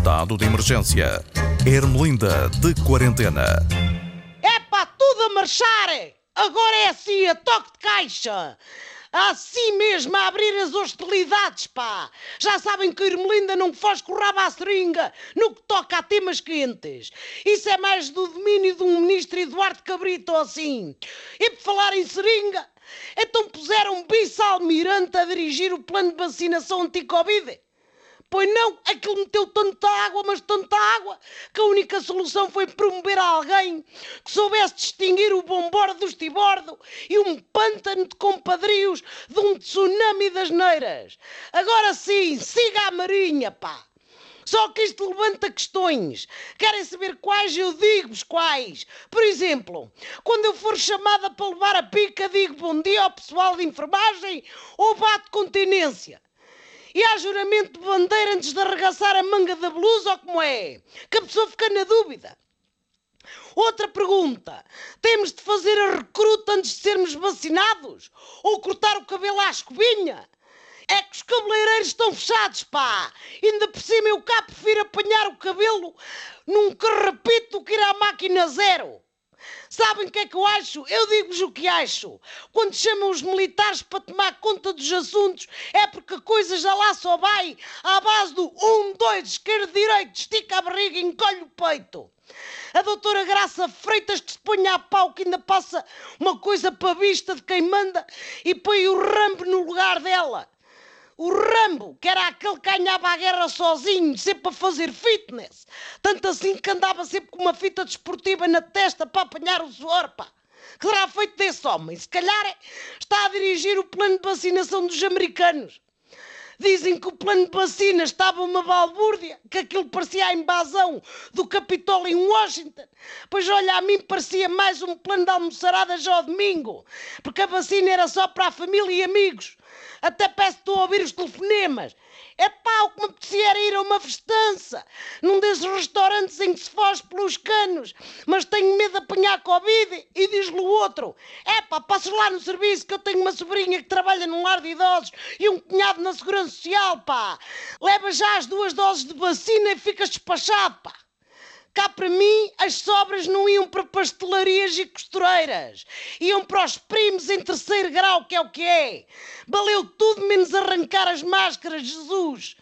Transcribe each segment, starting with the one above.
Estado de emergência. Ermelinda de quarentena. É pá, tudo a marchar! Agora é assim, a toque de caixa! Assim mesmo, a abrir as hostilidades, pá! Já sabem que a Irmelinda não foge com o rabo à seringa no que toca a temas quentes. Isso é mais do domínio de um ministro Eduardo Cabrito assim. E por falar em seringa, então puseram um vice-almirante a dirigir o plano de vacinação anti-Covid? Pois não, aquilo meteu tanta água, mas tanta água, que a única solução foi promover a alguém que soubesse distinguir o bom bordo do estibordo e um pântano de compadrios de um tsunami das neiras. Agora sim, siga a marinha, pá! Só que isto levanta questões. Querem saber quais? Eu digo-vos quais. Por exemplo, quando eu for chamada para levar a pica, digo bom dia ao pessoal de enfermagem ou bato continência? E há juramento de bandeira antes de arregaçar a manga da blusa ou como é? Que a pessoa fica na dúvida. Outra pergunta: temos de fazer a recruta antes de sermos vacinados? Ou cortar o cabelo à escovinha? É que os cabeleireiros estão fechados, pá! Ainda por cima eu cá prefiro apanhar o cabelo num carrapito que ir à máquina zero. Sabem o que é que eu acho? Eu digo-vos o que acho. Quando chamam os militares para tomar conta dos assuntos, é porque a coisa já lá só vai à base do um, dois, esquerdo, direito, estica a barriga encolhe o peito. A doutora Graça Freitas que se põe a pau que ainda passa uma coisa para a vista de quem manda e põe o rambo no lugar dela. O Rambo, que era aquele que ganhava a guerra sozinho, sempre a fazer fitness. Tanto assim que andava sempre com uma fita desportiva na testa para apanhar o suor, pá. Que será feito desse homem? Se calhar é, está a dirigir o plano de vacinação dos americanos. Dizem que o plano de vacina estava uma balbúrdia, que aquilo parecia a invasão do Capitólio em Washington. Pois olha, a mim parecia mais um plano de almoçarada já ao domingo, porque a vacina era só para a família e amigos. Até peço que estou a ouvir os telefonemas. É pá, o que me apetecia era ir a uma festança, num desses restaurantes em que se foge pelos canos, mas tenho medo de apanhar Covid e diz-lhe o outro: é pá, passes lá no serviço que eu tenho uma sobrinha que trabalha num lar de idosos e um cunhado na Segurança Social, pá. Leva já as duas doses de vacina e ficas despachado, pá. Cá para mim, as sobras não iam para pastelarias e costureiras. Iam para os primos em terceiro grau, que é o que é. Valeu tudo menos arrancar as máscaras, Jesus.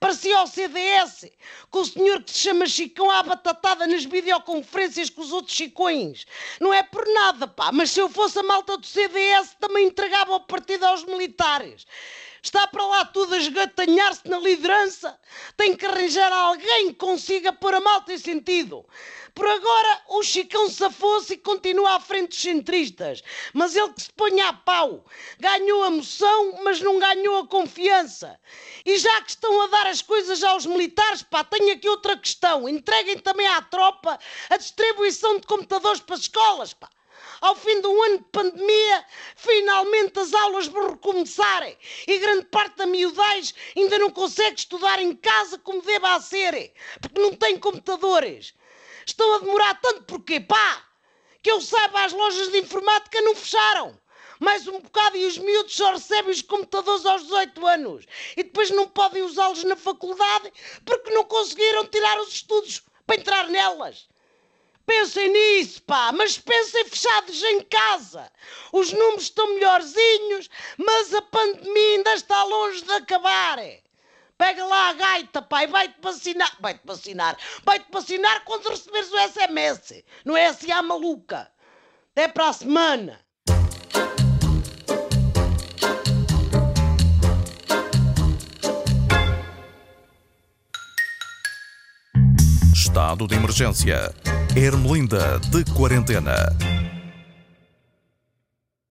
Parecia ao CDS, com o senhor que se chama Chicão à batatada nas videoconferências com os outros chicões. Não é por nada, pá, mas se eu fosse a malta do CDS também entregava o partido aos militares. Está para lá tudo a esgatanhar-se na liderança. Tem que arranjar alguém que consiga pôr a malta em sentido. Por agora, o Chicão safou-se e continua à frente dos centristas. Mas ele que se põe a pau. Ganhou a moção, mas não ganhou a confiança. E já que estão a dar as coisas aos militares, pá, tenho aqui outra questão. Entreguem também à tropa a distribuição de computadores para as escolas, pá ao fim de um ano de pandemia, finalmente as aulas vão recomeçarem e grande parte da miudez ainda não consegue estudar em casa como deva ser, porque não tem computadores. Estão a demorar tanto porquê? Pá! Que eu saiba, as lojas de informática não fecharam. Mais um bocado e os miúdos só recebem os computadores aos 18 anos. E depois não podem usá-los na faculdade porque não conseguiram tirar os estudos para entrar nelas. Pensem nisso, pá, mas pensem fechados em casa. Os números estão melhorzinhos, mas a pandemia ainda está longe de acabar. Pega lá a gaita, pai, vai-te vacinar. Vai-te vacinar. Vai-te vacinar quando receberes o SMS. Não é assim a maluca. Até para a semana. Estado de emergência. Ermelinda de quarentena.